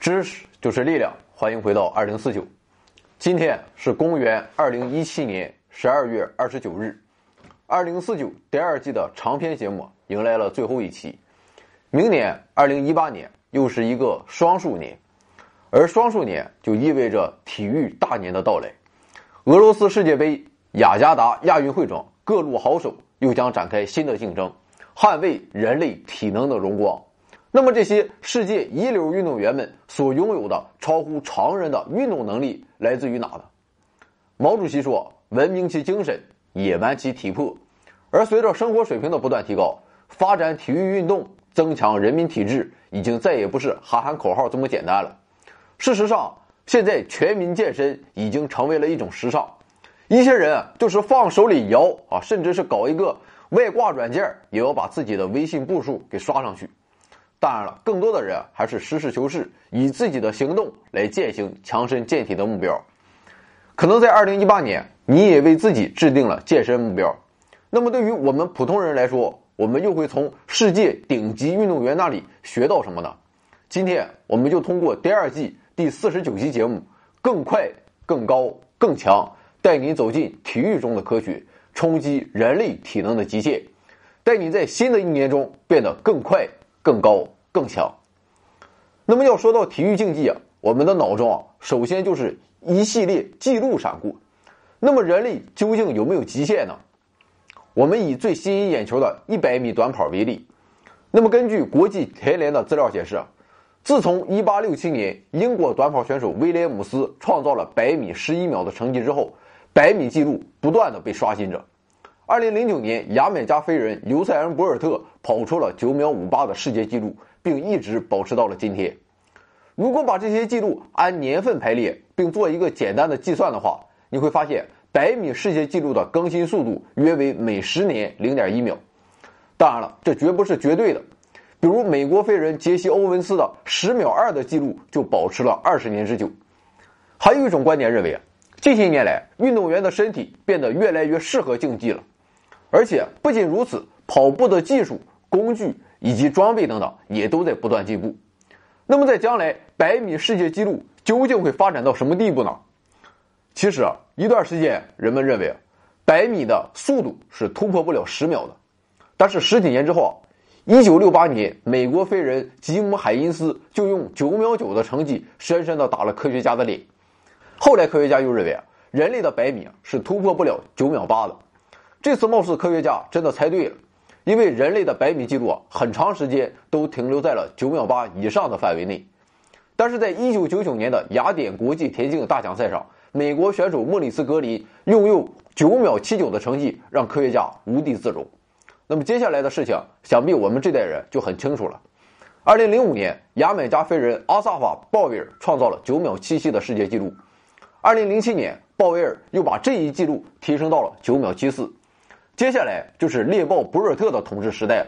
知识就是力量，欢迎回到二零四九。今天是公元二零一七年十二月二十九日，二零四九第二季的长篇节目迎来了最后一期。明年二零一八年又是一个双数年，而双数年就意味着体育大年的到来。俄罗斯世界杯、雅加达亚运会中，各路好手又将展开新的竞争，捍卫人类体能的荣光。那么这些世界一流运动员们所拥有的超乎常人的运动能力来自于哪呢？毛主席说：“文明其精神，野蛮其体魄。”而随着生活水平的不断提高，发展体育运动、增强人民体质，已经再也不是喊喊口号这么简单了。事实上，现在全民健身已经成为了一种时尚。一些人就是放手里摇啊，甚至是搞一个外挂软件，也要把自己的微信步数给刷上去。当然了，更多的人还是实事求是，以自己的行动来践行强身健体的目标。可能在二零一八年，你也为自己制定了健身目标。那么，对于我们普通人来说，我们又会从世界顶级运动员那里学到什么呢？今天，我们就通过第二季第四十九期节目《更快、更高、更强》，带你走进体育中的科学，冲击人类体能的极限，带你在新的一年中变得更快。更高更强。那么要说到体育竞技啊，我们的脑中啊，首先就是一系列记录闪过。那么人类究竟有没有极限呢？我们以最吸引眼球的一百米短跑为例。那么根据国际田联的资料显示，自从1867年英国短跑选手威廉姆斯创造了百米十一秒的成绩之后，百米记录不断的被刷新着。二零零九年，牙买加飞人尤塞恩·博尔特跑出了九秒五八的世界纪录，并一直保持到了今天。如果把这些记录按年份排列，并做一个简单的计算的话，你会发现百米世界纪录的更新速度约为每十年零点一秒。当然了，这绝不是绝对的。比如美国飞人杰西·欧文斯的十秒二的记录就保持了二十年之久。还有一种观点认为啊，近些年来运动员的身体变得越来越适合竞技了。而且不仅如此，跑步的技术、工具以及装备等等也都在不断进步。那么，在将来，百米世界纪录究竟会发展到什么地步呢？其实啊，一段时间人们认为，百米的速度是突破不了十秒的。但是十几年之后啊，一九六八年，美国飞人吉姆·海因斯就用九秒九的成绩深深的打了科学家的脸。后来，科学家又认为啊，人类的百米是突破不了九秒八的。这次貌似科学家真的猜对了，因为人类的百米记录啊，很长时间都停留在了九秒八以上的范围内。但是在一九九九年的雅典国际田径大奖赛上，美国选手莫里斯·格林用用九秒七九的成绩，让科学家无地自容。那么接下来的事情，想必我们这代人就很清楚了。二零零五年，牙买加飞人阿萨法·鲍威尔创造了九秒七七的世界纪录。二零零七年，鲍威尔又把这一纪录提升到了九秒七四。接下来就是猎豹博尔特的统治时代了。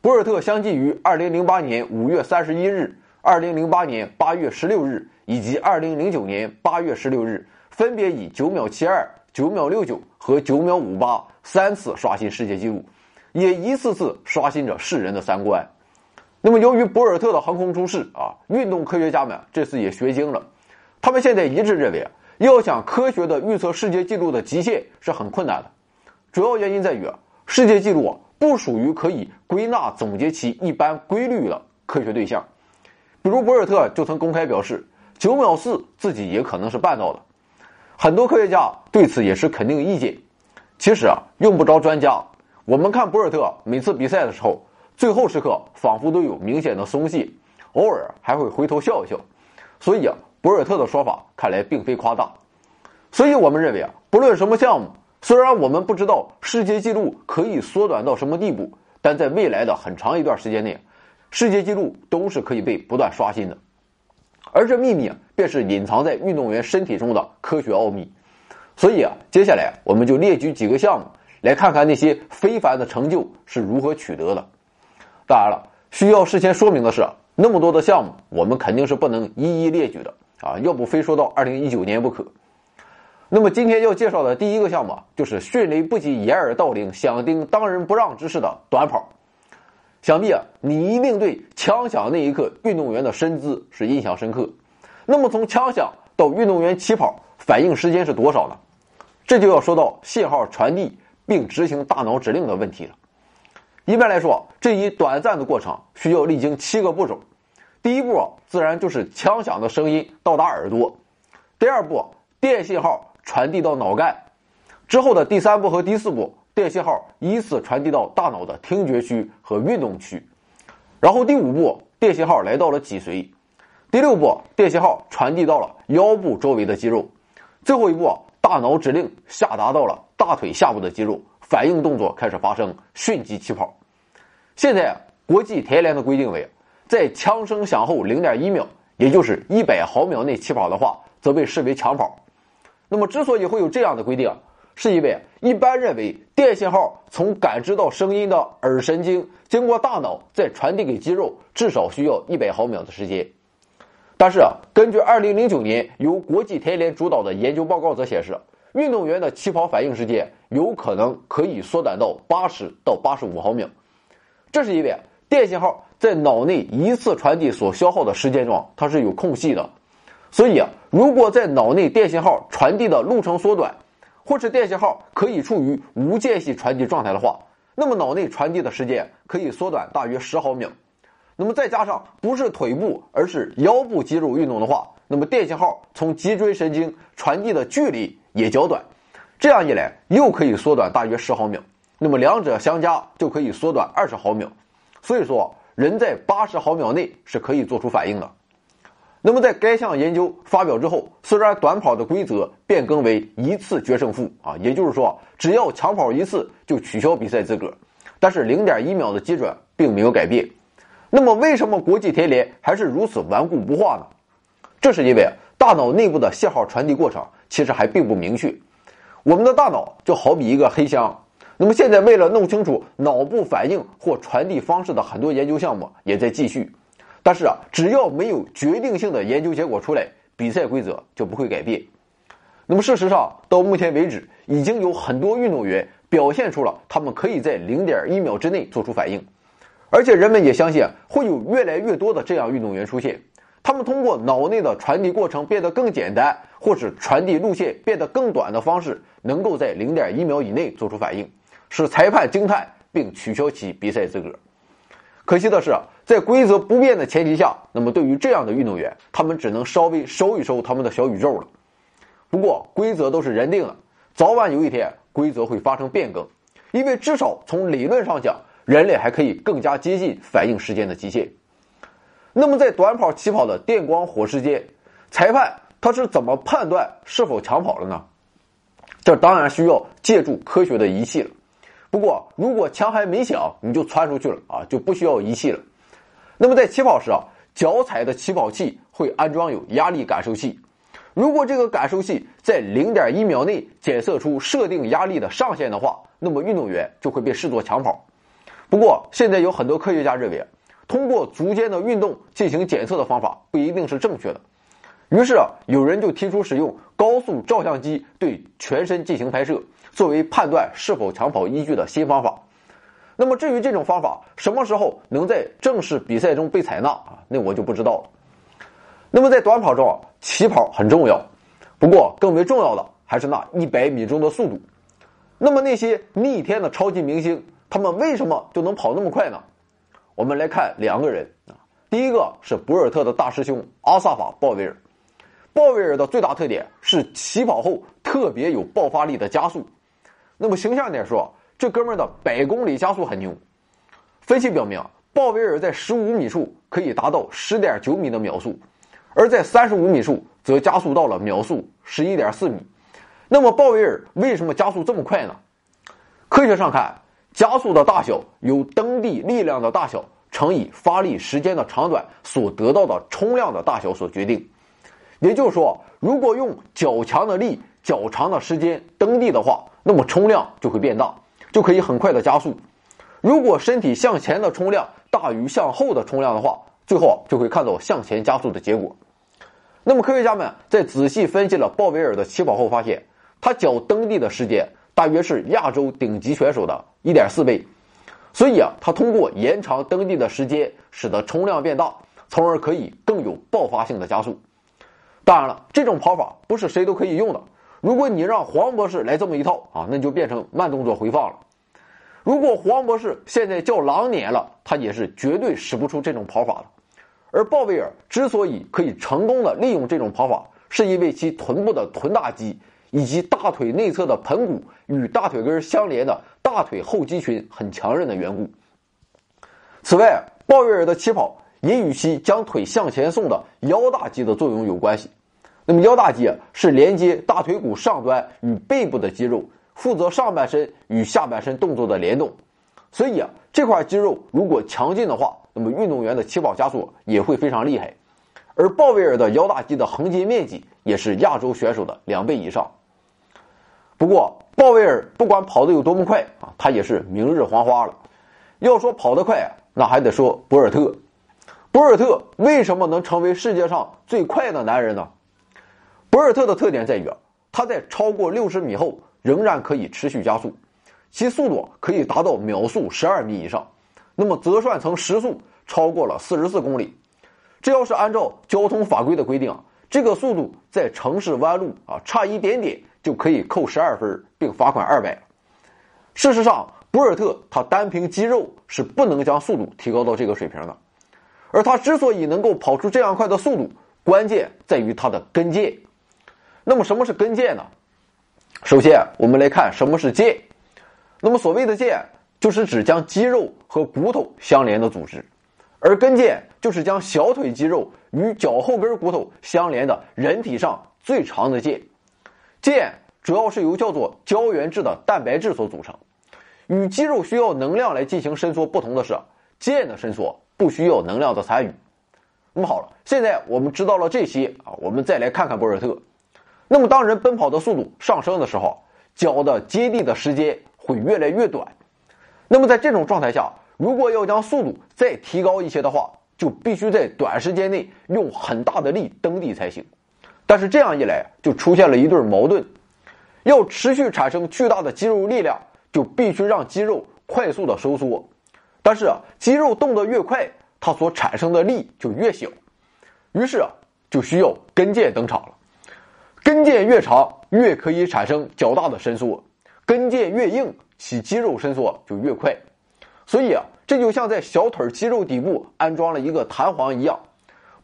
博尔特相继于2008年5月31日、2008年8月16日以及2009年8月16日，分别以9秒72、9秒69和9秒58三次刷新世界纪录，也一次次刷新着世人的三观。那么，由于博尔特的横空出世啊，运动科学家们这次也学精了，他们现在一致认为，要想科学的预测世界纪录的极限是很困难的。主要原因在于，世界纪录啊不属于可以归纳总结其一般规律的科学对象。比如博尔特就曾公开表示，九秒四自己也可能是办到的。很多科学家对此也是肯定意见。其实啊，用不着专家，我们看博尔特每次比赛的时候，最后时刻仿佛都有明显的松懈，偶尔还会回头笑一笑。所以啊，博尔特的说法看来并非夸大。所以我们认为啊，不论什么项目。虽然我们不知道世界纪录可以缩短到什么地步，但在未来的很长一段时间内，世界纪录都是可以被不断刷新的。而这秘密，便是隐藏在运动员身体中的科学奥秘。所以啊，接下来我们就列举几个项目，来看看那些非凡的成就是如何取得的。当然了，需要事先说明的是，那么多的项目，我们肯定是不能一一列举的啊，要不非说到二零一九年不可。那么今天要介绍的第一个项目就是迅雷不及掩耳盗铃，响叮当仁不让之势的短跑。想必啊，你一定对枪响那一刻运动员的身姿是印象深刻。那么从枪响到运动员起跑，反应时间是多少呢？这就要说到信号传递并执行大脑指令的问题了。一般来说，这一短暂的过程需要历经七个步骤。第一步自然就是枪响的声音到达耳朵，第二步电信号传递到脑干，之后的第三步和第四步电信号依次传递到大脑的听觉区和运动区，然后第五步电信号来到了脊髓，第六步电信号传递到了腰部周围的肌肉，最后一步大脑指令下达到了大腿下部的肌肉，反应动作开始发生，迅即起跑。现在国际田联的规定为。在枪声响后零点一秒，也就是一百毫秒内起跑的话，则被视为抢跑。那么，之所以会有这样的规定，是因为一般认为电信号从感知到声音的耳神经，经过大脑再传递给肌肉，至少需要一百毫秒的时间。但是啊，根据二零零九年由国际田联主导的研究报告则显示，运动员的起跑反应时间有可能可以缩短到八十到八十五毫秒。这是因为电信号。在脑内一次传递所消耗的时间中，它是有空隙的，所以啊，如果在脑内电信号传递的路程缩短，或是电信号可以处于无间隙传递状态的话，那么脑内传递的时间可以缩短大约十毫秒。那么再加上不是腿部而是腰部肌肉运动的话，那么电信号从脊椎神经传递的距离也较短，这样一来又可以缩短大约十毫秒。那么两者相加就可以缩短二十毫秒。所以说。人在八十毫秒内是可以做出反应的。那么，在该项研究发表之后，虽然短跑的规则变更为一次决胜负啊，也就是说，只要抢跑一次就取消比赛资格，但是零点一秒的基准并没有改变。那么，为什么国际田联还是如此顽固不化呢？这是因为大脑内部的信号传递过程其实还并不明确。我们的大脑就好比一个黑箱。那么现在，为了弄清楚脑部反应或传递方式的很多研究项目也在继续，但是啊，只要没有决定性的研究结果出来，比赛规则就不会改变。那么事实上，到目前为止，已经有很多运动员表现出了他们可以在零点一秒之内做出反应，而且人们也相信会有越来越多的这样运动员出现。他们通过脑内的传递过程变得更简单，或是传递路线变得更短的方式，能够在零点一秒以内做出反应。使裁判惊叹，并取消其比赛资格。可惜的是，在规则不变的前提下，那么对于这样的运动员，他们只能稍微收一收他们的小宇宙了。不过，规则都是人定的，早晚有一天规则会发生变更，因为至少从理论上讲，人类还可以更加接近反应时间的极限。那么，在短跑起跑的电光火石间，裁判他是怎么判断是否抢跑了呢？这当然需要借助科学的仪器了。不过，如果枪还没响，你就窜出去了啊，就不需要仪器了。那么在起跑时啊，脚踩的起跑器会安装有压力感受器。如果这个感受器在零点一秒内检测出设定压力的上限的话，那么运动员就会被视作抢跑。不过，现在有很多科学家认为，通过足尖的运动进行检测的方法不一定是正确的。于是啊，有人就提出使用高速照相机对全身进行拍摄。作为判断是否抢跑依据的新方法，那么至于这种方法什么时候能在正式比赛中被采纳啊，那我就不知道了。那么在短跑中，起跑很重要，不过更为重要的还是那一百米钟的速度。那么那些逆天的超级明星，他们为什么就能跑那么快呢？我们来看两个人啊，第一个是博尔特的大师兄阿萨法·鲍威尔。鲍威尔的最大特点是起跑后特别有爆发力的加速。那么形象点说，这哥们儿的百公里加速很牛。分析表明，鲍威尔在十五米处可以达到十点九米的秒速，而在三十五米处则加速到了秒速十一点四米。那么鲍威尔为什么加速这么快呢？科学上看，加速的大小由蹬地力量的大小乘以发力时间的长短所得到的冲量的大小所决定。也就是说，如果用较强的力、较长的时间蹬地的话，那么冲量就会变大，就可以很快的加速。如果身体向前的冲量大于向后的冲量的话，最后就会看到向前加速的结果。那么科学家们在仔细分析了鲍威尔的起跑后发现，他脚蹬地的时间大约是亚洲顶级选手的一点四倍。所以啊，他通过延长蹬地的时间，使得冲量变大，从而可以更有爆发性的加速。当然了，这种跑法不是谁都可以用的。如果你让黄博士来这么一套啊，那就变成慢动作回放了。如果黄博士现在叫狼年了，他也是绝对使不出这种跑法的。而鲍威尔之所以可以成功的利用这种跑法，是因为其臀部的臀大肌以及大腿内侧的盆骨与大腿根相连的大腿后肌群很强韧的缘故。此外，鲍威尔的起跑也与其将腿向前送的腰大肌的作用有关系。那么，腰大肌是连接大腿骨上端与背部的肌肉，负责上半身与下半身动作的联动。所以啊，这块肌肉如果强劲的话，那么运动员的起跑加速也会非常厉害，而鲍威尔的腰大肌的横截面积也是亚洲选手的两倍以上。不过，鲍威尔不管跑得有多么快啊，他也是明日黄花了。要说跑得快，那还得说博尔特。博尔特为什么能成为世界上最快的男人呢？博尔特的特点在于啊，他在超过六十米后仍然可以持续加速，其速度可以达到秒速十二米以上。那么折算成时速，超过了四十四公里。这要是按照交通法规的规定，这个速度在城市弯路啊，差一点点就可以扣十二分，并罚款二百。事实上，博尔特他单凭肌肉是不能将速度提高到这个水平的。而他之所以能够跑出这样快的速度，关键在于他的跟腱。那么什么是跟腱呢？首先，我们来看什么是腱。那么所谓的腱。就是指将肌肉和骨头相连的组织，而跟腱就是将小腿肌肉与脚后跟骨头相连的人体上最长的腱。腱主要是由叫做胶原质的蛋白质所组成。与肌肉需要能量来进行伸缩不同的是，腱的伸缩不需要能量的参与。那么好了，现在我们知道了这些啊，我们再来看看博尔特。那么当人奔跑的速度上升的时候，脚的接地的时间会越来越短。那么在这种状态下，如果要将速度再提高一些的话，就必须在短时间内用很大的力蹬地才行。但是这样一来，就出现了一对矛盾：要持续产生巨大的肌肉力量，就必须让肌肉快速的收缩。但是啊，肌肉动得越快，它所产生的力就越小。于是啊，就需要跟腱登场了。跟腱越长，越可以产生较大的伸缩；跟腱越硬。其肌肉伸缩就越快，所以啊，这就像在小腿肌肉底部安装了一个弹簧一样。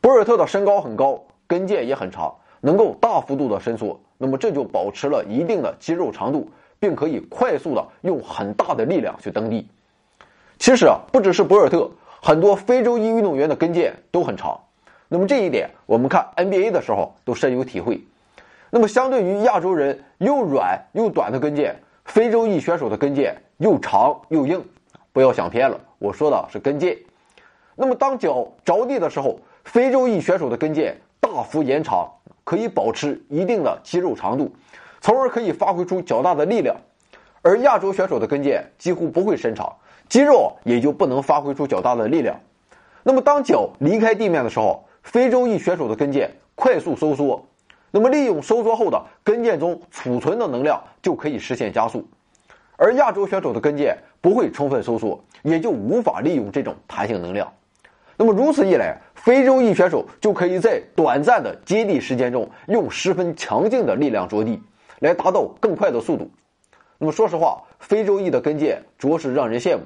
博尔特的身高很高，跟腱也很长，能够大幅度的伸缩，那么这就保持了一定的肌肉长度，并可以快速的用很大的力量去蹬地。其实啊，不只是博尔特，很多非洲裔运动员的跟腱都很长。那么这一点，我们看 NBA 的时候都深有体会。那么相对于亚洲人又软又短的跟腱。非洲裔选手的跟腱又长又硬，不要想偏了，我说的是跟腱。那么当脚着地的时候，非洲裔选手的跟腱大幅延长，可以保持一定的肌肉长度，从而可以发挥出较大的力量。而亚洲选手的跟腱几乎不会伸长，肌肉也就不能发挥出较大的力量。那么当脚离开地面的时候，非洲裔选手的跟腱快速收缩。那么，利用收缩后的跟腱中储存的能量，就可以实现加速。而亚洲选手的跟腱不会充分收缩，也就无法利用这种弹性能量。那么如此一来，非洲裔选手就可以在短暂的接地时间中，用十分强劲的力量着地，来达到更快的速度。那么说实话，非洲裔的跟腱着实让人羡慕。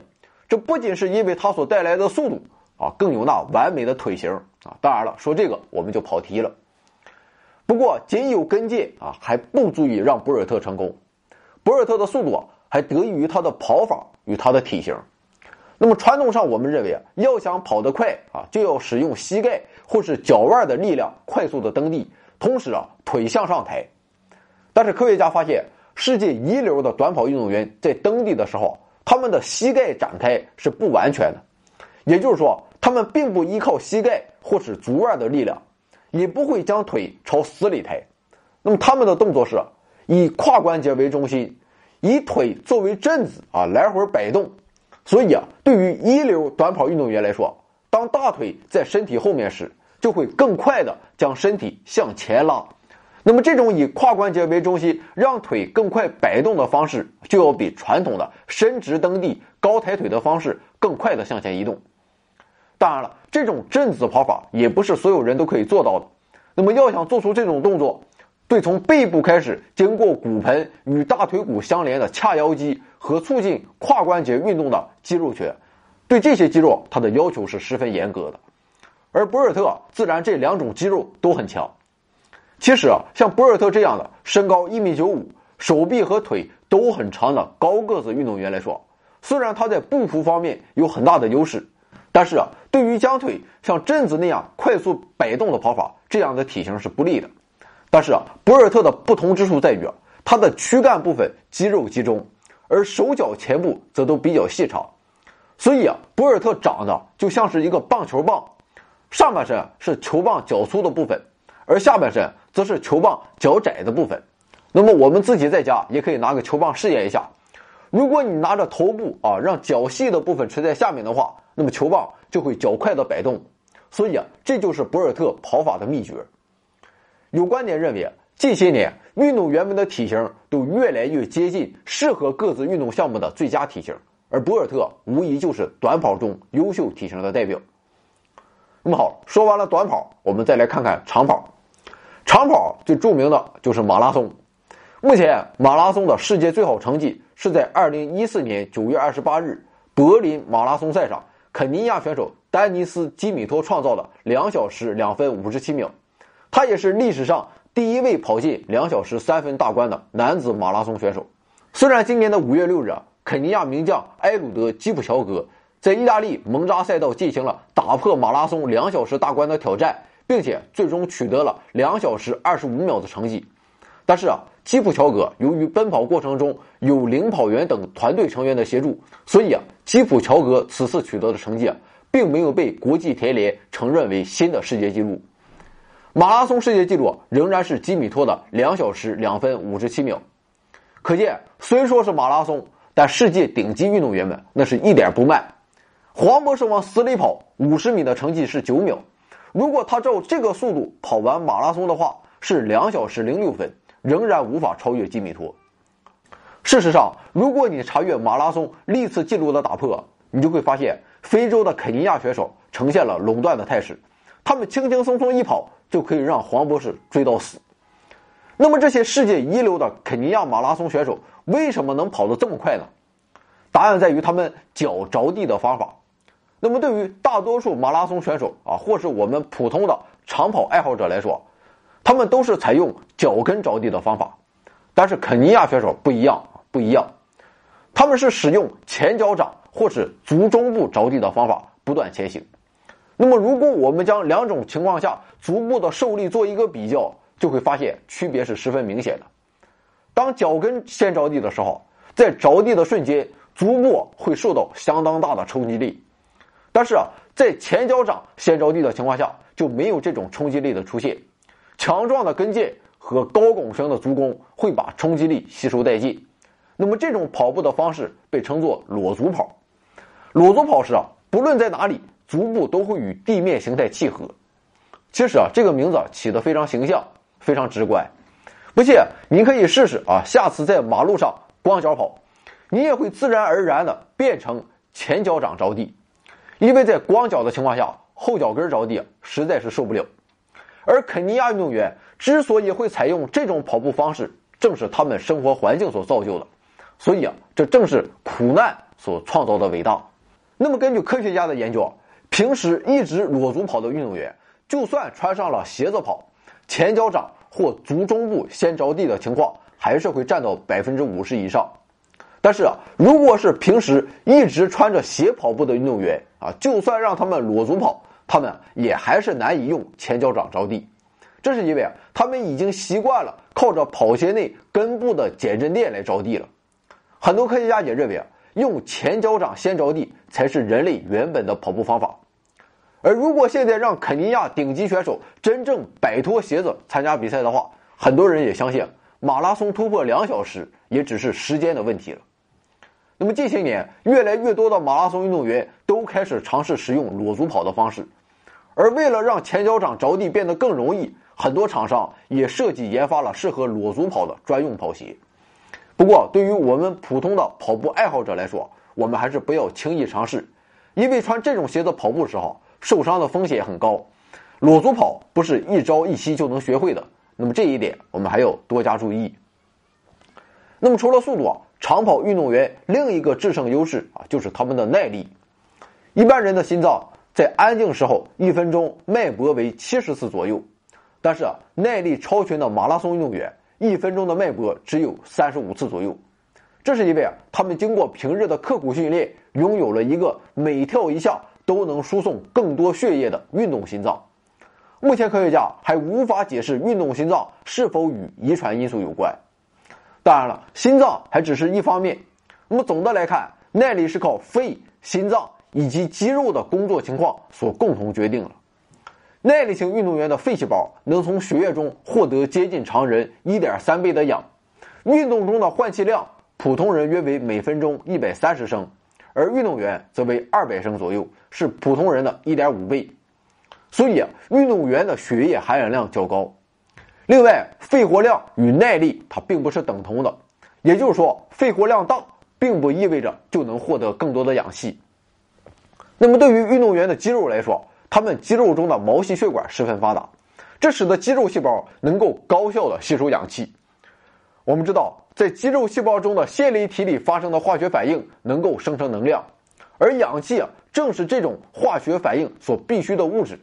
这不仅是因为它所带来的速度啊，更有那完美的腿型啊。当然了，说这个我们就跑题了。不过，仅有跟腱啊还不足以让博尔特成功。博尔特的速度还得益于他的跑法与他的体型。那么传统上我们认为啊，要想跑得快啊，就要使用膝盖或是脚腕的力量快速的蹬地，同时啊腿向上抬。但是科学家发现，世界一流的短跑运动员在蹬地的时候，他们的膝盖展开是不完全的，也就是说，他们并不依靠膝盖或是足腕的力量。也不会将腿朝死里抬，那么他们的动作是以胯关节为中心，以腿作为振子啊来回摆动。所以啊，对于一流短跑运动员来说，当大腿在身体后面时，就会更快的将身体向前拉。那么这种以胯关节为中心，让腿更快摆动的方式，就要比传统的伸直蹬地、高抬腿的方式更快的向前移动。当然了，这种震子跑法也不是所有人都可以做到的。那么要想做出这种动作，对从背部开始，经过骨盆与大腿骨相连的髂腰肌和促进胯关节运动的肌肉群，对这些肌肉它的要求是十分严格的。而博尔特自然这两种肌肉都很强。其实啊，像博尔特这样的身高一米九五、手臂和腿都很长的高个子运动员来说，虽然他在步幅方面有很大的优势。但是啊，对于将腿像贞子那样快速摆动的跑法，这样的体型是不利的。但是啊，博尔特的不同之处在于啊，他的躯干部分肌肉集中，而手脚前部则都比较细长，所以啊，博尔特长得就像是一个棒球棒，上半身是球棒较粗的部分，而下半身则是球棒较窄的部分。那么我们自己在家也可以拿个球棒试验一下，如果你拿着头部啊，让较细的部分垂在下面的话。那么球棒就会较快的摆动，所以啊，这就是博尔特跑法的秘诀。有观点认为，近些年运动员们的体型都越来越接近适合各自运动项目的最佳体型，而博尔特无疑就是短跑中优秀体型的代表。那么好，说完了短跑，我们再来看看长跑。长跑最著名的就是马拉松。目前马拉松的世界最好成绩是在二零一四年九月二十八日柏林马拉松赛上。肯尼亚选手丹尼斯·基米托创造了两小时两分五十七秒，他也是历史上第一位跑进两小时三分大关的男子马拉松选手。虽然今年的五月六日啊，肯尼亚名将埃鲁德·基普乔格在意大利蒙扎赛道进行了打破马拉松两小时大关的挑战，并且最终取得了两小时二十五秒的成绩，但是啊。基普乔格由于奔跑过程中有领跑员等团队成员的协助，所以啊，基普乔格此次取得的成绩啊，并没有被国际田联承认为新的世界纪录。马拉松世界纪录仍然是基米托的两小时两分五十七秒。可见，虽说是马拉松，但世界顶级运动员们那是一点不慢。黄博士往死里跑，五十米的成绩是九秒。如果他照这个速度跑完马拉松的话，是两小时零六分。仍然无法超越基米托。事实上，如果你查阅马拉松历次记录的打破，你就会发现，非洲的肯尼亚选手呈现了垄断的态势，他们轻轻松松一跑就可以让黄博士追到死。那么，这些世界一流的肯尼亚马拉松选手为什么能跑得这么快呢？答案在于他们脚着地的方法。那么，对于大多数马拉松选手啊，或是我们普通的长跑爱好者来说，他们都是采用脚跟着地的方法，但是肯尼亚选手不一样，不一样，他们是使用前脚掌或是足中部着地的方法不断前行。那么，如果我们将两种情况下足部的受力做一个比较，就会发现区别是十分明显的。当脚跟先着地的时候，在着地的瞬间，足部会受到相当大的冲击力，但是啊，在前脚掌先着地的情况下，就没有这种冲击力的出现。强壮的跟腱和高拱形的足弓会把冲击力吸收殆尽，那么这种跑步的方式被称作裸足跑。裸足跑时啊，不论在哪里，足部都会与地面形态契合。其实啊，这个名字起得非常形象，非常直观。不信，你可以试试啊，下次在马路上光脚跑，你也会自然而然的变成前脚掌着地，因为在光脚的情况下，后脚跟着地实在是受不了。而肯尼亚运动员之所以会采用这种跑步方式，正是他们生活环境所造就的。所以啊，这正是苦难所创造的伟大。那么，根据科学家的研究啊，平时一直裸足跑的运动员，就算穿上了鞋子跑，前脚掌或足中部先着地的情况，还是会占到百分之五十以上。但是啊，如果是平时一直穿着鞋跑步的运动员啊，就算让他们裸足跑，他们也还是难以用前脚掌着地，这是因为啊，他们已经习惯了靠着跑鞋内根部的减震垫来着地了。很多科学家也认为啊，用前脚掌先着地才是人类原本的跑步方法。而如果现在让肯尼亚顶级选手真正摆脱鞋子参加比赛的话，很多人也相信马拉松突破两小时也只是时间的问题了。那么近些年，越来越多的马拉松运动员都开始尝试使用裸足跑的方式。而为了让前脚掌着地变得更容易，很多厂商也设计研发了适合裸足跑的专用跑鞋。不过，对于我们普通的跑步爱好者来说，我们还是不要轻易尝试，因为穿这种鞋子跑步时候受伤的风险很高。裸足跑不是一朝一夕就能学会的，那么这一点我们还要多加注意。那么除了速度啊，长跑运动员另一个制胜优势啊，就是他们的耐力。一般人的心脏在安静时候一分钟脉搏为七十次左右，但是，耐力超群的马拉松运动员。一分钟的脉搏只有三十五次左右，这是因为啊，他们经过平日的刻苦训练，拥有了一个每跳一下都能输送更多血液的运动心脏。目前科学家还无法解释运动心脏是否与遗传因素有关。当然了，心脏还只是一方面。那么总的来看，耐力是靠肺、心脏以及肌肉的工作情况所共同决定的。耐力型运动员的肺细胞能从血液中获得接近常人一点三倍的氧，运动中的换气量普通人约为每分钟一百三十升，而运动员则为二百升左右，是普通人的一点五倍。所以，运动员的血液含氧量较高。另外，肺活量与耐力它并不是等同的，也就是说，肺活量大并不意味着就能获得更多的氧气。那么，对于运动员的肌肉来说，他们肌肉中的毛细血管十分发达，这使得肌肉细胞能够高效的吸收氧气。我们知道，在肌肉细胞中的线粒体里发生的化学反应能够生成能量，而氧气啊正是这种化学反应所必需的物质。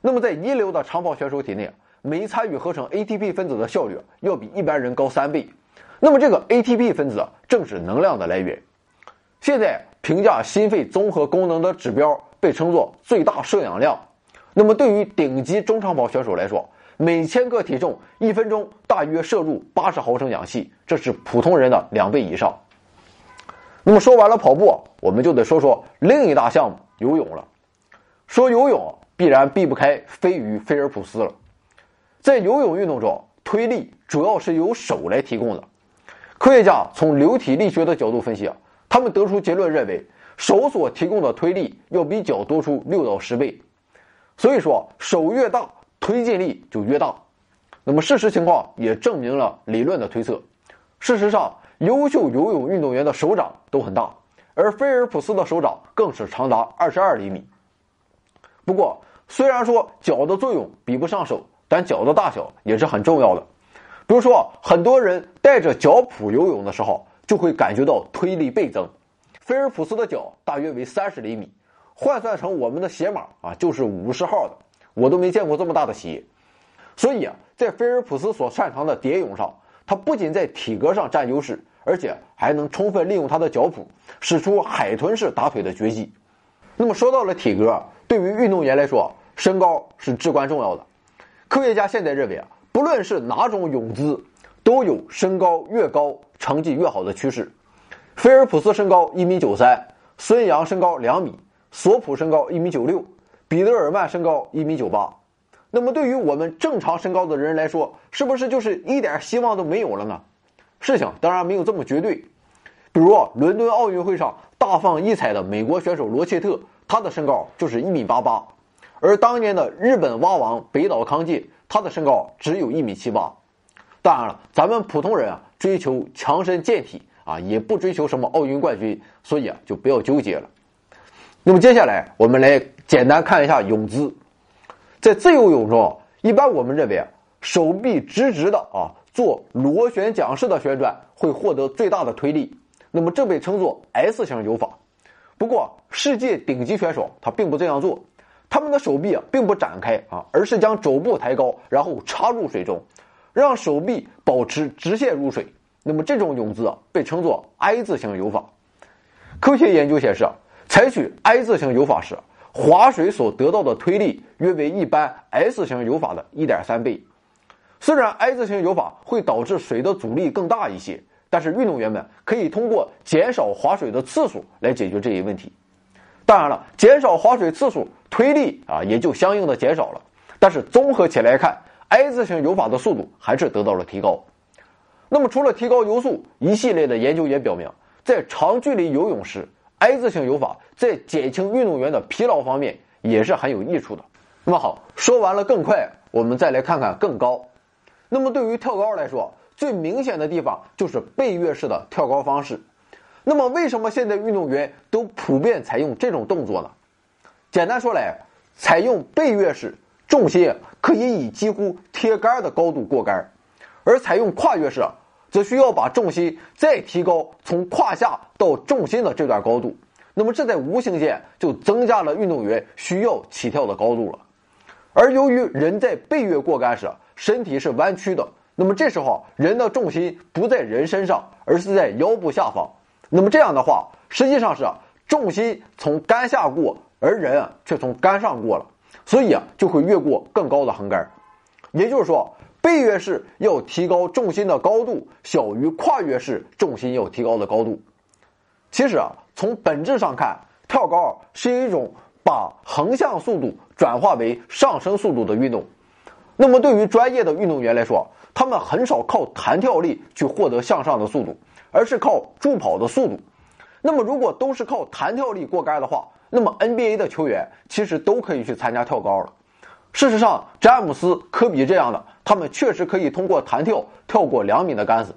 那么，在一流的长跑选手体内，每参与合成 ATP 分子的效率要比一般人高三倍。那么，这个 ATP 分子正是能量的来源。现在评价心肺综合功能的指标。被称作最大摄氧量。那么，对于顶级中长跑选手来说，每千克体重一分钟大约摄入八十毫升氧气，这是普通人的两倍以上。那么，说完了跑步，我们就得说说另一大项目——游泳了。说游泳，必然避不开飞鱼菲尔普斯了。在游泳运动中，推力主要是由手来提供的。科学家从流体力学的角度分析啊，他们得出结论认为。手所提供的推力要比脚多出六到十倍，所以说手越大，推进力就越大。那么事实情况也证明了理论的推测。事实上，优秀游泳运动员的手掌都很大，而菲尔普斯的手掌更是长达二十二厘米。不过，虽然说脚的作用比不上手，但脚的大小也是很重要的。比如说，很多人带着脚蹼游泳的时候，就会感觉到推力倍增。菲尔普斯的脚大约为三十厘米，换算成我们的鞋码啊，就是五十号的。我都没见过这么大的鞋。所以啊，在菲尔普斯所擅长的蝶泳上，他不仅在体格上占优势，而且还能充分利用他的脚蹼，使出海豚式打腿的绝技。那么说到了体格，对于运动员来说，身高是至关重要的。科学家现在认为啊，不论是哪种泳姿，都有身高越高成绩越好的趋势。菲尔普斯身高一米九三，孙杨身高两米，索普身高一米九六，彼得尔曼身高一米九八。那么，对于我们正常身高的人来说，是不是就是一点希望都没有了呢？事情当然没有这么绝对。比如，伦敦奥运会上大放异彩的美国选手罗切特，他的身高就是一米八八；而当年的日本蛙王北岛康介，他的身高只有一米七八。当然了，咱们普通人啊，追求强身健体。啊，也不追求什么奥运冠军，所以啊，就不要纠结了。那么接下来，我们来简单看一下泳姿。在自由泳中，一般我们认为啊，手臂直直的啊，做螺旋桨式的旋转会获得最大的推力，那么这被称作 S 型游法。不过，世界顶级选手他并不这样做，他们的手臂啊并不展开啊，而是将肘部抬高，然后插入水中，让手臂保持直线入水。那么这种泳姿啊，被称作 I 字形游法。科学研究显示，采取 I 字形游法时，划水所得到的推力约为一般 S 型游法的一点三倍。虽然 I 字形游法会导致水的阻力更大一些，但是运动员们可以通过减少划水的次数来解决这一问题。当然了，减少划水次数，推力啊也就相应的减少了。但是综合起来看，I 字形游法的速度还是得到了提高。那么，除了提高游速，一系列的研究也表明，在长距离游泳时，I 字形游法在减轻运动员的疲劳方面也是很有益处的。那么好，说完了更快，我们再来看看更高。那么对于跳高来说，最明显的地方就是背跃式的跳高方式。那么为什么现在运动员都普遍采用这种动作呢？简单说来，采用背跃式，重心可以以几乎贴杆的高度过杆，而采用跨越式，则需要把重心再提高，从胯下到重心的这段高度。那么这在无形间就增加了运动员需要起跳的高度了。而由于人在背越过杆时，身体是弯曲的，那么这时候人的重心不在人身上，而是在腰部下方。那么这样的话，实际上是重心从杆下过，而人啊却从杆上过了，所以啊就会越过更高的横杆。也就是说，背跃式要提高重心的高度，小于跨越式重心要提高的高度。其实啊，从本质上看，跳高是一种把横向速度转化为上升速度的运动。那么对于专业的运动员来说，他们很少靠弹跳力去获得向上的速度，而是靠助跑的速度。那么如果都是靠弹跳力过杆的话，那么 NBA 的球员其实都可以去参加跳高了。事实上，詹姆斯、科比这样的，他们确实可以通过弹跳跳过两米的杆子。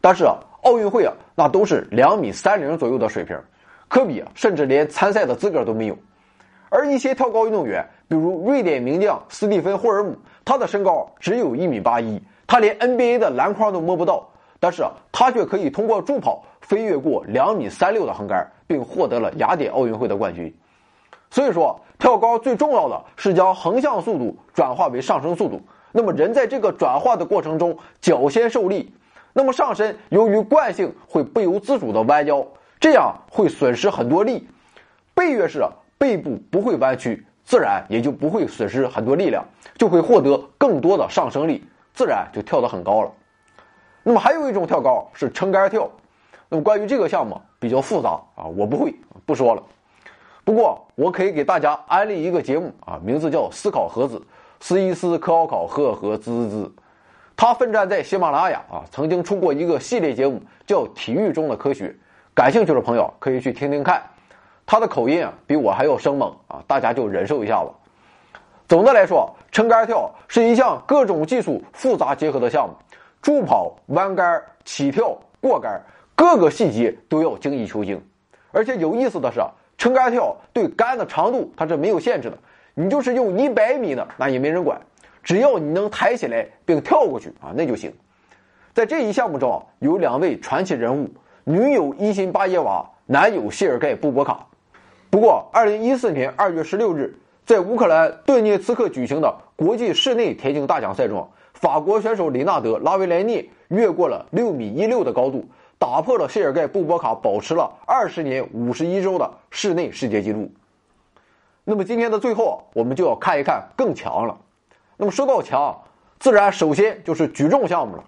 但是啊，奥运会啊，那都是两米三零左右的水平，科比啊，甚至连参赛的资格都没有。而一些跳高运动员，比如瑞典名将斯蒂芬·霍尔姆，他的身高只有一米八一，他连 NBA 的篮筐都摸不到，但是，他却可以通过助跑飞跃过两米三六的横杆，并获得了雅典奥运会的冠军。所以说，跳高最重要的是将横向速度转化为上升速度。那么，人在这个转化的过程中，脚先受力，那么上身由于惯性会不由自主的弯腰，这样会损失很多力。背跃式。背部不会弯曲，自然也就不会损失很多力量，就会获得更多的上升力，自然就跳得很高了。那么还有一种跳高是撑杆跳，那么关于这个项目比较复杂啊，我不会不说了。不过我可以给大家安利一个节目啊，名字叫思考盒子，思一思，考考赫和滋滋。他奋战在喜马拉雅啊，曾经出过一个系列节目叫《体育中的科学》，感兴趣的朋友可以去听听看。他的口音啊比我还要生猛啊，大家就忍受一下吧。总的来说，撑杆跳是一项各种技术复杂结合的项目，助跑、弯杆、起跳、过杆，各个细节都要精益求精。而且有意思的是，撑杆跳对杆的长度它是没有限制的，你就是用一百米的那也没人管，只要你能抬起来并跳过去啊，那就行。在这一项目中，有两位传奇人物，女友伊辛巴耶娃，男友谢尔盖布博卡。不过，二零一四年二月十六日，在乌克兰顿涅茨克举行的国际室内田径大奖赛中，法国选手里纳德·拉维莱涅越过了六米一六的高度，打破了谢尔盖·布博卡保持了二十年五十一周的室内世界纪录。那么今天的最后，我们就要看一看更强了。那么说到强，自然首先就是举重项目了。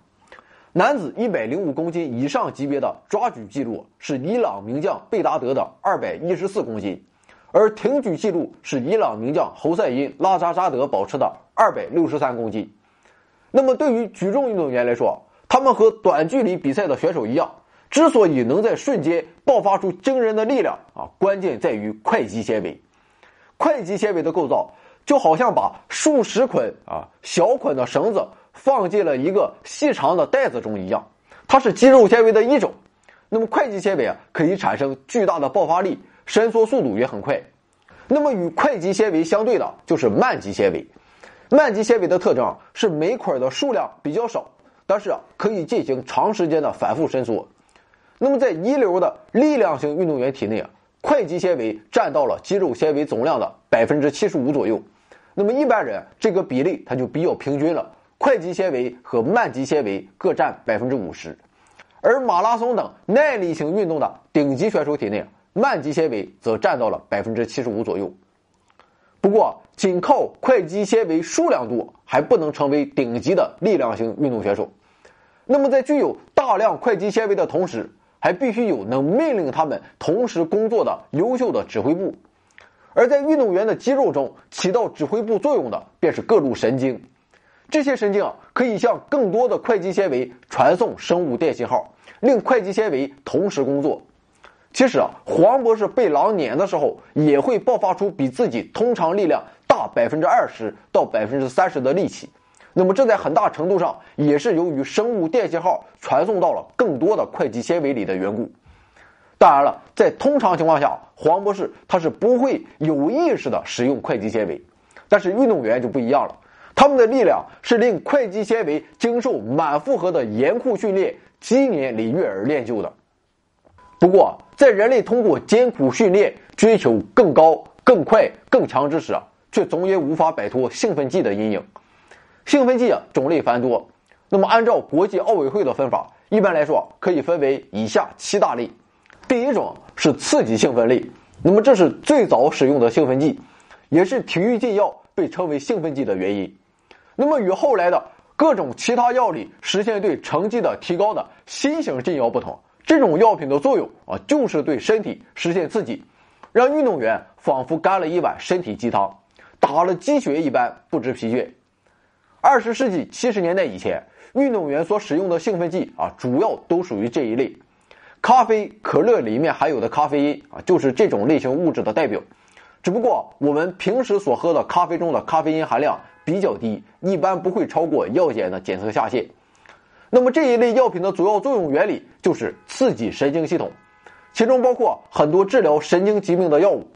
男子一百零五公斤以上级别的抓举记录是伊朗名将贝达德的二百一十四公斤，而挺举记录是伊朗名将侯赛因拉扎扎德保持的二百六十三公斤。那么，对于举重运动员来说，他们和短距离比赛的选手一样，之所以能在瞬间爆发出惊人的力量啊，关键在于快肌纤维。快肌纤维的构造就好像把数十捆啊小捆的绳子。放进了一个细长的袋子中一样，它是肌肉纤维的一种。那么快肌纤维啊，可以产生巨大的爆发力，伸缩速度也很快。那么与快肌纤维相对的就是慢肌纤维。慢肌纤维的特征是每捆的数量比较少，但是可以进行长时间的反复伸缩。那么在一流的力量型运动员体内啊，快肌纤维占到了肌肉纤维总量的百分之七十五左右。那么一般人这个比例它就比较平均了。快肌纤维和慢肌纤维各占百分之五十，而马拉松等耐力型运动的顶级选手体内，慢肌纤维则占到了百分之七十五左右。不过，仅靠快肌纤维数量多还不能成为顶级的力量型运动选手。那么，在具有大量快肌纤维的同时，还必须有能命令他们同时工作的优秀的指挥部。而在运动员的肌肉中起到指挥部作用的，便是各路神经。这些神经啊可以向更多的快肌纤维传送生物电信号，令快肌纤维同时工作。其实啊，黄博士被狼撵的时候，也会爆发出比自己通常力量大大百分之二十到百分之三十的力气。那么这在很大程度上也是由于生物电信号传送到了更多的会计纤维里的缘故。当然了，在通常情况下，黄博士他是不会有意识的使用会计纤维，但是运动员就不一样了，他们的力量是令会计纤维经受满负荷的严酷训练，积年累月而练就的。不过，在人类通过艰苦训练追求更高、更快、更强之时，却总也无法摆脱兴奋剂的阴影。兴奋剂啊种类繁多，那么按照国际奥委会的分法，一般来说可以分为以下七大类。第一种是刺激兴奋类，那么这是最早使用的兴奋剂，也是体育禁药被称为兴奋剂的原因。那么与后来的各种其他药里实现对成绩的提高的新型禁药不同，这种药品的作用啊，就是对身体实现刺激，让运动员仿佛干了一碗身体鸡汤，打了鸡血一般不知疲倦。二十世纪七十年代以前，运动员所使用的兴奋剂啊，主要都属于这一类。咖啡、可乐里面含有的咖啡因啊，就是这种类型物质的代表。只不过我们平时所喝的咖啡中的咖啡因含量比较低，一般不会超过药检的检测下限。那么这一类药品的主要作用原理就是刺激神经系统，其中包括很多治疗神经疾病的药物。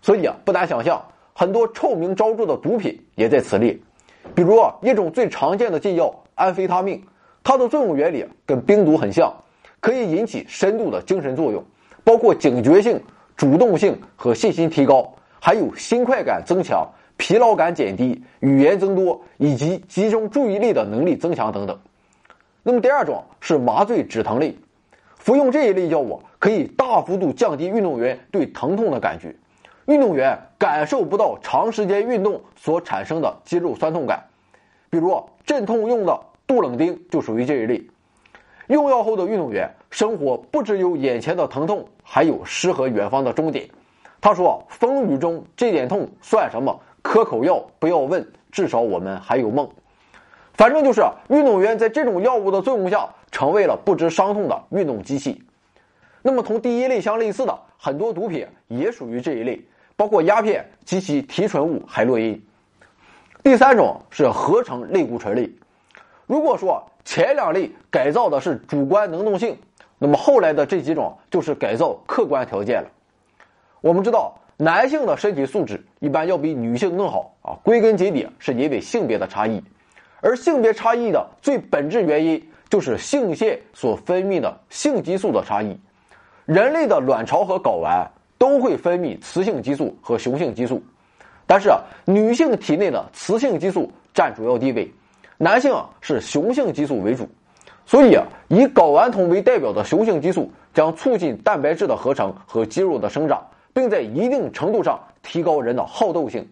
所以啊，不难想象，很多臭名昭著的毒品也在此列。比如啊，一种最常见的禁药安非他命，它的作用原理跟冰毒很像。可以引起深度的精神作用，包括警觉性、主动性和信心提高，还有心快感增强、疲劳感减低、语言增多以及集中注意力的能力增强等等。那么第二种是麻醉止疼类，服用这一类药物可以大幅度降低运动员对疼痛的感觉，运动员感受不到长时间运动所产生的肌肉酸痛感。比如镇痛用的杜冷丁就属于这一类。用药后的运动员生活不只有眼前的疼痛，还有诗和远方的终点。他说：“风雨中这点痛算什么？磕口药不要问，至少我们还有梦。”反正就是运动员在这种药物的作用下，成为了不知伤痛的运动机器。那么，同第一类相类似的很多毒品也属于这一类，包括鸦片及其提纯物海洛因。第三种是合成类固醇类。如果说前两类改造的是主观能动性，那么后来的这几种就是改造客观条件了。我们知道，男性的身体素质一般要比女性更好啊，归根结底是因为性别的差异，而性别差异的最本质原因就是性腺所分泌的性激素的差异。人类的卵巢和睾丸都会分泌雌性激素和雄性激素，但是啊女性体内的雌性激素占主要地位。男性啊是雄性激素为主，所以啊以睾丸酮为代表的雄性激素将促进蛋白质的合成和肌肉的生长，并在一定程度上提高人的好斗性。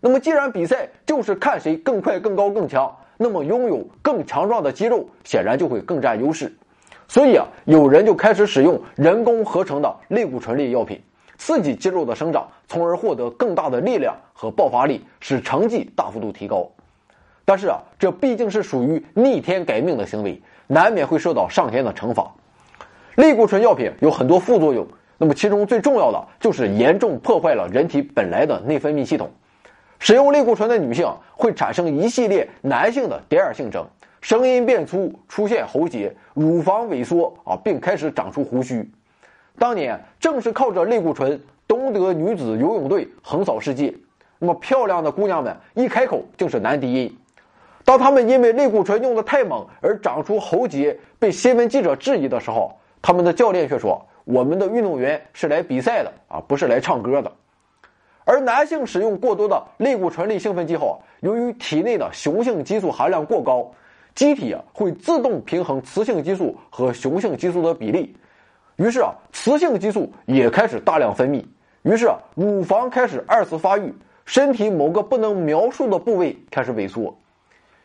那么既然比赛就是看谁更快、更高、更强，那么拥有更强壮的肌肉显然就会更占优势。所以啊有人就开始使用人工合成的类固醇类药品，刺激肌肉的生长，从而获得更大的力量和爆发力，使成绩大幅度提高。但是啊，这毕竟是属于逆天改命的行为，难免会受到上天的惩罚。类固醇药品有很多副作用，那么其中最重要的就是严重破坏了人体本来的内分泌系统。使用类固醇的女性会产生一系列男性的第二性征，声音变粗，出现喉结，乳房萎缩啊，并开始长出胡须。当年正是靠着类固醇，东德女子游泳队横扫世界。那么漂亮的姑娘们一开口就是男低音。当他们因为类固醇用的太猛而长出喉结，被新闻记者质疑的时候，他们的教练却说：“我们的运动员是来比赛的啊，不是来唱歌的。”而男性使用过多的类固醇类兴奋剂后，由于体内的雄性激素含量过高，机体啊会自动平衡雌性激素和雄性激素的比例，于是啊雌性激素也开始大量分泌，于是啊乳房开始二次发育，身体某个不能描述的部位开始萎缩。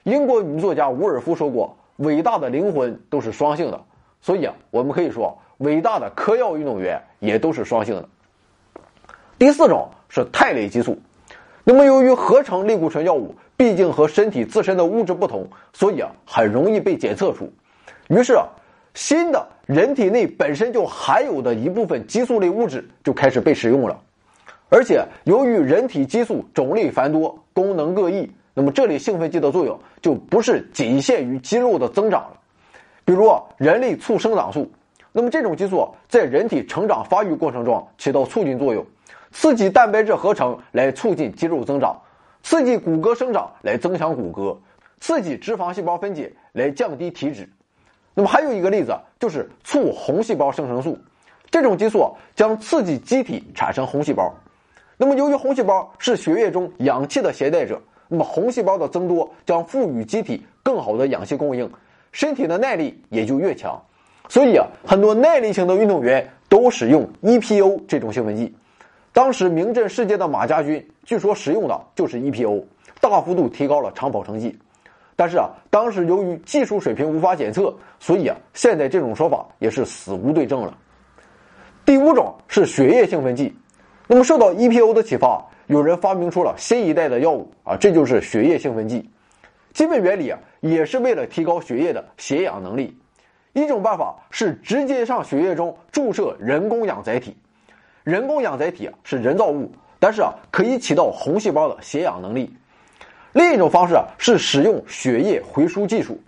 英国女作家伍尔夫说过：“伟大的灵魂都是双性的。”所以啊，我们可以说，伟大的嗑药运动员也都是双性的。第四种是肽类激素。那么，由于合成类固醇药物毕竟和身体自身的物质不同，所以啊，很容易被检测出。于是啊，新的人体内本身就含有的一部分激素类物质就开始被使用了。而且由于人体激素种类繁多、功能各异，那么这类兴奋剂的作用就不是仅限于肌肉的增长了。比如人类促生长素，那么这种激素在人体成长发育过程中起到促进作用，刺激蛋白质合成来促进肌肉增长，刺激骨骼生长来增强骨骼，刺激脂肪细胞分解来降低体脂。那么还有一个例子就是促红细胞生成素，这种激素将刺激机体产生红细胞。那么，由于红细胞是血液中氧气的携带者，那么红细胞的增多将赋予机体更好的氧气供应，身体的耐力也就越强。所以啊，很多耐力型的运动员都使用 EPO 这种兴奋剂。当时名震世界的马家军，据说使用的就是 EPO，大幅度提高了长跑成绩。但是啊，当时由于技术水平无法检测，所以啊，现在这种说法也是死无对证了。第五种是血液兴奋剂。那么，受到 EPO 的启发，有人发明出了新一代的药物啊，这就是血液兴奋剂。基本原理啊，也是为了提高血液的携氧能力。一种办法是直接上血液中注射人工氧载体。人工氧载体啊是人造物，但是啊可以起到红细胞的携氧能力。另一种方式是使用血液回输技术，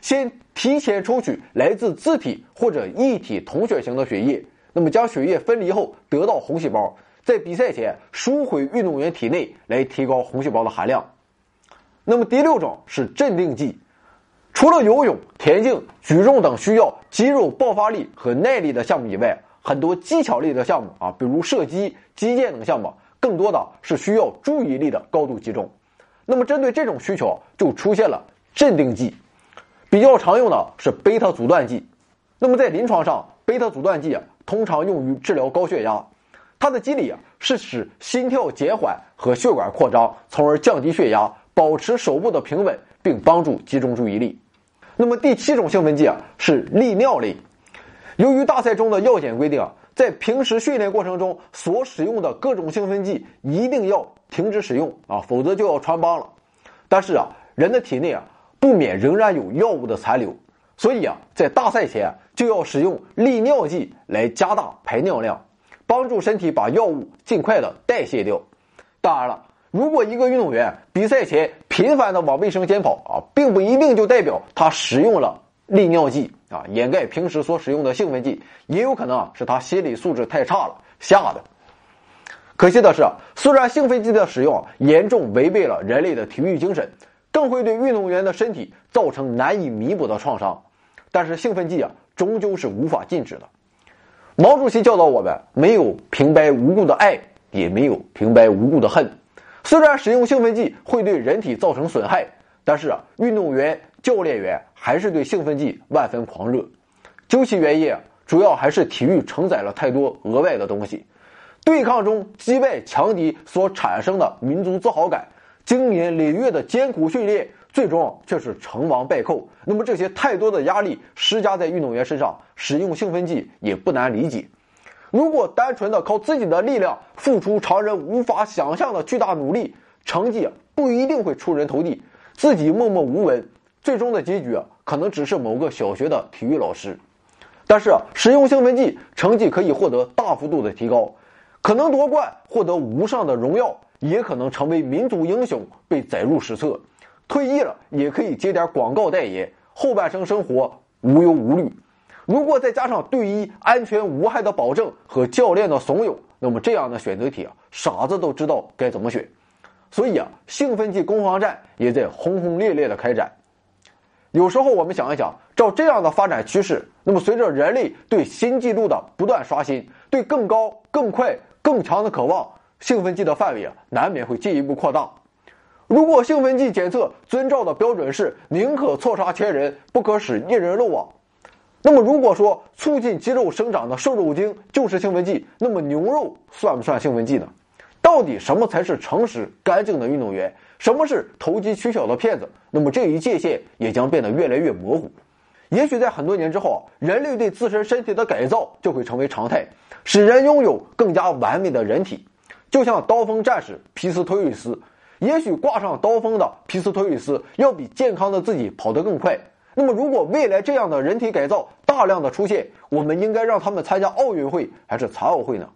先提前抽取来自自体或者异体同血型的血液，那么将血液分离后得到红细胞。在比赛前输回运动员体内来提高红细胞的含量。那么第六种是镇定剂，除了游泳、田径、举重等需要肌肉爆发力和耐力的项目以外，很多技巧类的项目啊，比如射击、击剑等项目，更多的是需要注意力的高度集中。那么针对这种需求，就出现了镇定剂。比较常用的是贝塔阻断剂。那么在临床上，贝塔阻断剂，通常用于治疗高血压。它的机理啊是使心跳减缓和血管扩张，从而降低血压，保持手部的平稳，并帮助集中注意力。那么第七种兴奋剂啊是利尿类。由于大赛中的药检规定，在平时训练过程中所使用的各种兴奋剂一定要停止使用啊，否则就要穿帮了。但是啊，人的体内啊不免仍然有药物的残留，所以啊，在大赛前就要使用利尿剂来加大排尿量。帮助身体把药物尽快的代谢掉。当然了，如果一个运动员比赛前频繁的往卫生间跑啊，并不一定就代表他使用了利尿剂啊，掩盖平时所使用的兴奋剂，也有可能啊是他心理素质太差了吓的。可惜的是，虽然兴奋剂的使用严重违背了人类的体育精神，更会对运动员的身体造成难以弥补的创伤，但是兴奋剂啊，终究是无法禁止的。毛主席教导我们：没有平白无故的爱，也没有平白无故的恨。虽然使用兴奋剂会对人体造成损害，但是啊，运动员、教练员还是对兴奋剂万分狂热。究其原因，主要还是体育承载了太多额外的东西。对抗中击败强敌所产生的民族自豪感，经年累月的艰苦训练。最终却是成王败寇。那么这些太多的压力施加在运动员身上，使用兴奋剂也不难理解。如果单纯的靠自己的力量付出常人无法想象的巨大努力，成绩不一定会出人头地。自己默默无闻，最终的结局可能只是某个小学的体育老师。但是使用兴奋剂，成绩可以获得大幅度的提高，可能夺冠，获得无上的荣耀，也可能成为民族英雄，被载入史册。退役了也可以接点广告代言，后半生生活无忧无虑。如果再加上队医安全无害的保证和教练的怂恿，那么这样的选择题啊，傻子都知道该怎么选。所以啊，兴奋剂攻防战也在轰轰烈烈的开展。有时候我们想一想，照这样的发展趋势，那么随着人类对新纪录的不断刷新，对更高、更快、更强的渴望，兴奋剂的范围啊，难免会进一步扩大。如果兴奋剂检测遵照的标准是宁可错杀千人，不可使一人漏网，那么如果说促进肌肉生长的瘦肉精就是兴奋剂，那么牛肉算不算兴奋剂呢？到底什么才是诚实干净的运动员？什么是投机取巧的骗子？那么这一界限也将变得越来越模糊。也许在很多年之后，人类对自身身体的改造就会成为常态，使人拥有更加完美的人体，就像刀锋战士皮斯托瑞斯。也许挂上刀锋的皮斯托里斯要比健康的自己跑得更快。那么，如果未来这样的人体改造大量的出现，我们应该让他们参加奥运会还是残奥会呢？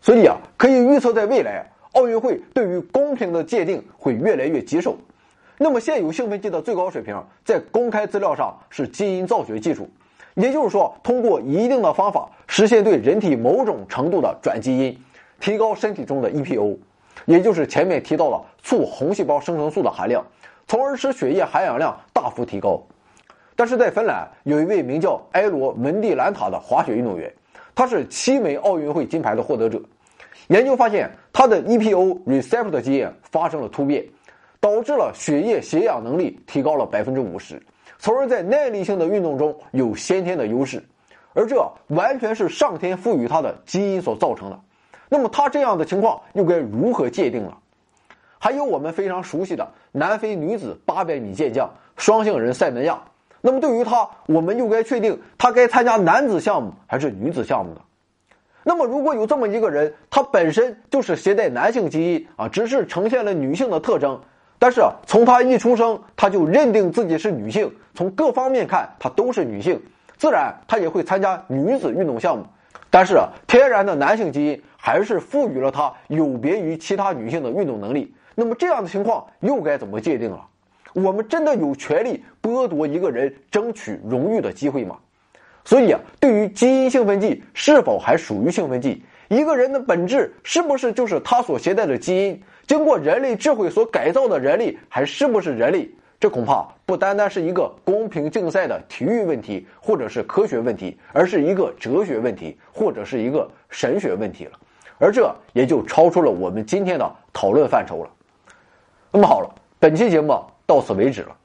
所以啊，可以预测在未来，奥运会对于公平的界定会越来越棘手。那么，现有兴奋剂的最高水平，在公开资料上是基因造血技术，也就是说，通过一定的方法实现对人体某种程度的转基因，提高身体中的 EPO，也就是前面提到的促红细胞生成素的含量，从而使血液含氧量大幅提高。但是在芬兰，有一位名叫埃罗门蒂兰塔的滑雪运动员，他是七枚奥运会金牌的获得者。研究发现，他的 EPO receptor 基因发生了突变。导致了血液携氧能力提高了百分之五十，从而在耐力性的运动中有先天的优势，而这完全是上天赋予他的基因所造成的。那么他这样的情况又该如何界定了？还有我们非常熟悉的南非女子八百米健将双性人塞门亚，那么对于他，我们又该确定他该参加男子项目还是女子项目呢？那么如果有这么一个人，他本身就是携带男性基因啊，只是呈现了女性的特征。但是啊，从她一出生，她就认定自己是女性，从各方面看，她都是女性，自然她也会参加女子运动项目。但是啊，天然的男性基因还是赋予了她有别于其他女性的运动能力。那么这样的情况又该怎么界定了？我们真的有权利剥夺一个人争取荣誉的机会吗？所以啊，对于基因兴奋剂是否还属于兴奋剂，一个人的本质是不是就是他所携带的基因？经过人类智慧所改造的人类还是不是人类？这恐怕不单单是一个公平竞赛的体育问题，或者是科学问题，而是一个哲学问题，或者是一个神学问题了。而这也就超出了我们今天的讨论范畴了。那么好了，本期节目到此为止了。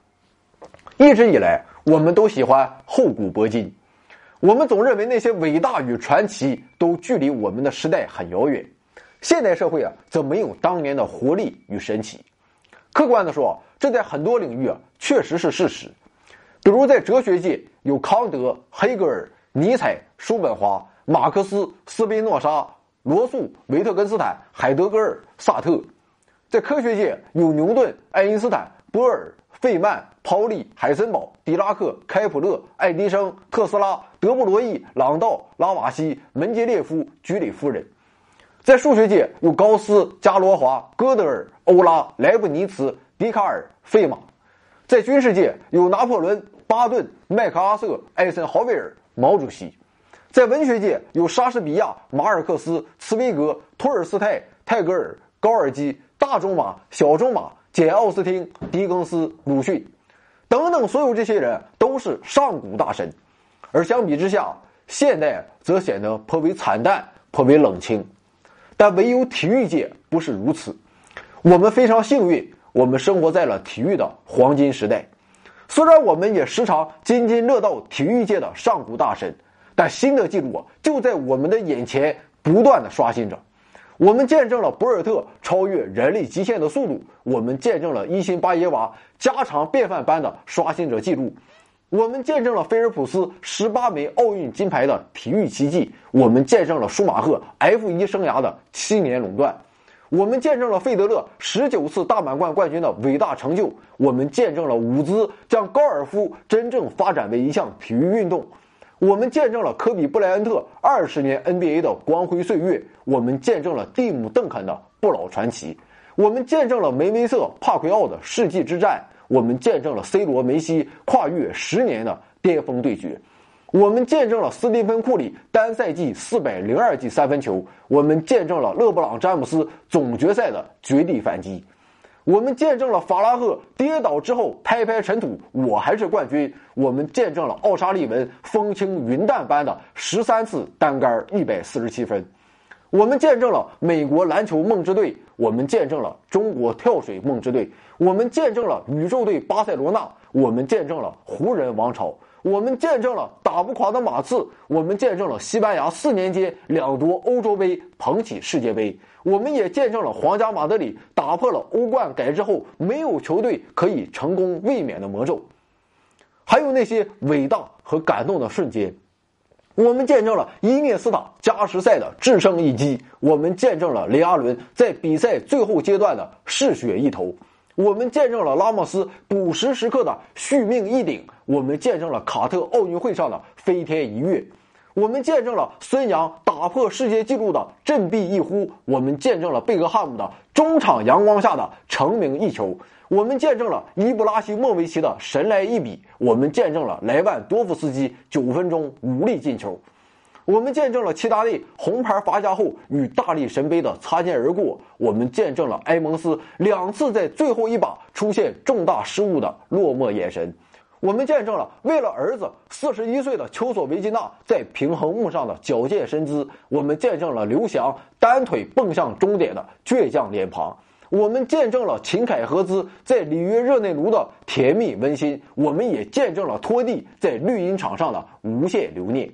一直以来，我们都喜欢厚古薄今，我们总认为那些伟大与传奇都距离我们的时代很遥远。现代社会啊，则没有当年的活力与神奇。客观的说，这在很多领域啊，确实是事实。比如在哲学界，有康德、黑格尔、尼采、叔本华、马克思、斯宾诺莎、罗素、维特根斯坦、海德格尔、萨特；在科学界，有牛顿、爱因斯坦、波尔、费曼、泡利、海森堡、狄拉克、开普勒、爱迪生、特斯拉、德布罗意、朗道、拉瓦锡、门捷列夫、居里夫人。在数学界有高斯、伽罗华、哥德尔、欧拉、莱布尼茨、笛卡尔、费马；在军事界有拿破仑、巴顿、麦克阿瑟、艾森豪威尔、毛主席；在文学界有莎士比亚、马尔克斯、茨威格、托尔斯泰、泰戈尔、高尔基、大仲马、小仲马、简·奥斯汀、狄更斯、鲁迅等等，所有这些人都是上古大神。而相比之下，现代则显得颇为惨淡，颇为冷清。但唯有体育界不是如此，我们非常幸运，我们生活在了体育的黄金时代。虽然我们也时常津津乐道体育界的上古大神，但新的记录就在我们的眼前不断的刷新着。我们见证了博尔特超越人类极限的速度，我们见证了伊辛巴耶娃家常便饭般的刷新着记录。我们见证了菲尔普斯十八枚奥运金牌的体育奇迹，我们见证了舒马赫 F 一生涯的七年垄断，我们见证了费德勒十九次大满贯冠军的伟大成就，我们见证了伍兹将高尔夫真正发展为一项体育运动，我们见证了科比布莱恩特二十年 NBA 的光辉岁月，我们见证了蒂姆邓肯的不老传奇，我们见证了梅威瑟帕奎奥的世纪之战。我们见证了 C 罗、梅西跨越十年的巅峰对决，我们见证了斯蒂芬·库里单赛季四百零二记三分球，我们见证了勒布朗·詹姆斯总决赛的绝地反击，我们见证了法拉赫跌倒之后拍拍尘土，我还是冠军，我们见证了奥沙利文风轻云淡般的十三次单杆一百四十七分。我们见证了美国篮球梦之队，我们见证了中国跳水梦之队，我们见证了宇宙队巴塞罗那，我们见证了湖人王朝，我们见证了打不垮的马刺，我们见证了西班牙四年间两夺欧洲杯，捧起世界杯，我们也见证了皇家马德里打破了欧冠改制后没有球队可以成功卫冕的魔咒，还有那些伟大和感动的瞬间。我们见证了伊涅斯塔加时赛的制胜一击，我们见证了雷阿伦在比赛最后阶段的嗜血一投，我们见证了拉莫斯补时时刻的续命一顶，我们见证了卡特奥运会上的飞天一跃，我们见证了孙杨打破世界纪录的振臂一呼，我们见证了贝克汉姆的中场阳光下的成名一球，我们见证了伊布拉希莫维奇的神来一笔，我们见证了莱万多夫斯基九分钟无力进球。我们见证了齐达内红牌罚下后与大力神杯的擦肩而过，我们见证了埃蒙斯两次在最后一把出现重大失误的落寞眼神，我们见证了为了儿子四十一岁的丘索维金娜在平衡木上的矫健身姿，我们见证了刘翔单腿蹦向终点的倔强脸庞，我们见证了秦凯合资在里约热内卢的甜蜜温馨，我们也见证了托蒂在绿茵场上的无限留念。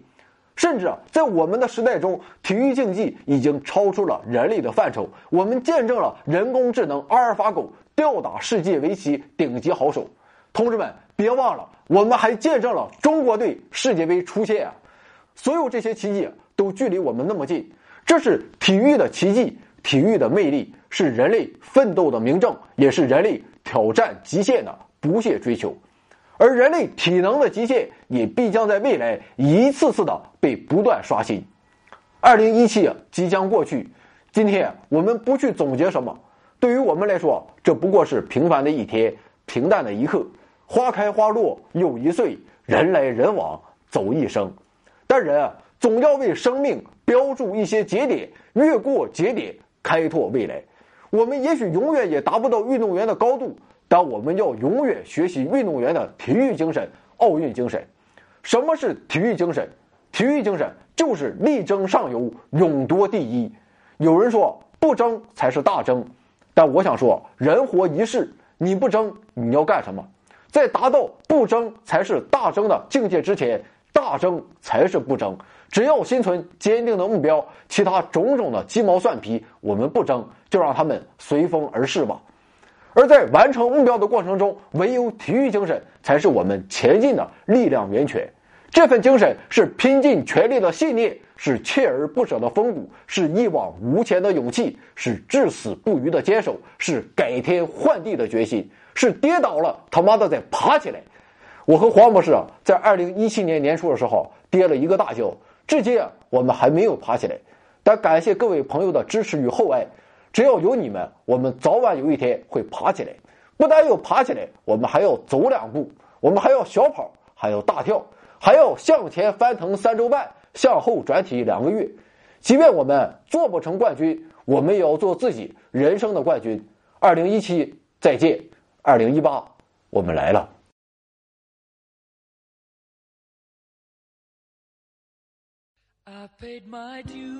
甚至啊，在我们的时代中，体育竞技已经超出了人类的范畴。我们见证了人工智能阿尔法狗吊打世界围棋顶级好手。同志们，别忘了，我们还见证了中国队世界杯出线啊！所有这些奇迹都距离我们那么近，这是体育的奇迹，体育的魅力，是人类奋斗的明证，也是人类挑战极限的不懈追求。而人类体能的极限也必将在未来一次次的被不断刷新。二零一七即将过去，今天我们不去总结什么，对于我们来说，这不过是平凡的一天，平淡的一刻。花开花落又一岁，人来人往走一生。但人啊总要为生命标注一些节点，越过节点，开拓未来。我们也许永远也达不到运动员的高度。但我们要永远学习运动员的体育精神、奥运精神。什么是体育精神？体育精神就是力争上游，勇夺第一。有人说不争才是大争，但我想说，人活一世，你不争，你要干什么？在达到不争才是大争的境界之前，大争才是不争。只要心存坚定的目标，其他种种的鸡毛蒜皮，我们不争，就让他们随风而逝吧。而在完成目标的过程中，唯有体育精神才是我们前进的力量源泉。这份精神是拼尽全力的信念，是锲而不舍的风骨，是一往无前的勇气，是至死不渝的坚守，是改天换地的决心，是跌倒了他妈的再爬起来。我和黄博士啊，在二零一七年年初的时候跌了一个大跤，至今啊我们还没有爬起来。但感谢各位朋友的支持与厚爱。只要有你们，我们早晚有一天会爬起来。不但要爬起来，我们还要走两步，我们还要小跑，还要大跳，还要向前翻腾三周半，向后转体两个月。即便我们做不成冠军，我们也要做自己人生的冠军。二零一七再见，二零一八我们来了。I paid my due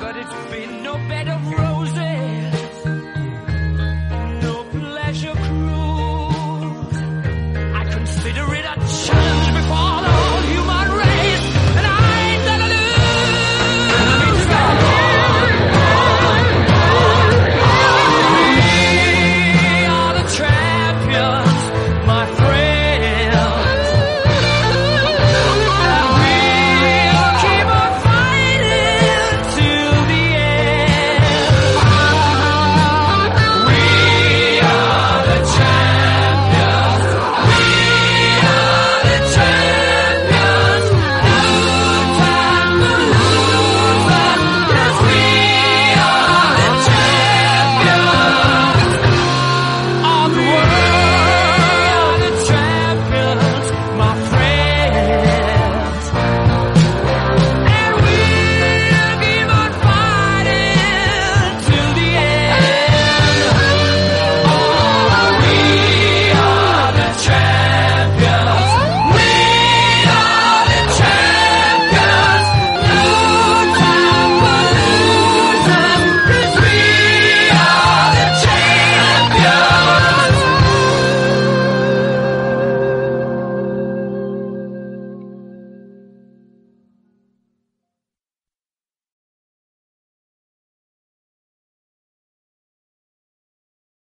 But it's been no bed of roses.